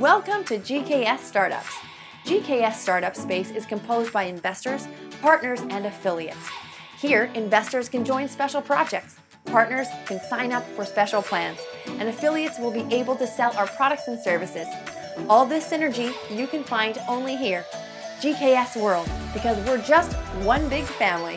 Welcome to GKS Startups. GKS Startup Space is composed by investors, partners, and affiliates. Here, investors can join special projects, partners can sign up for special plans, and affiliates will be able to sell our products and services. All this synergy you can find only here. GKS World, because we're just one big family.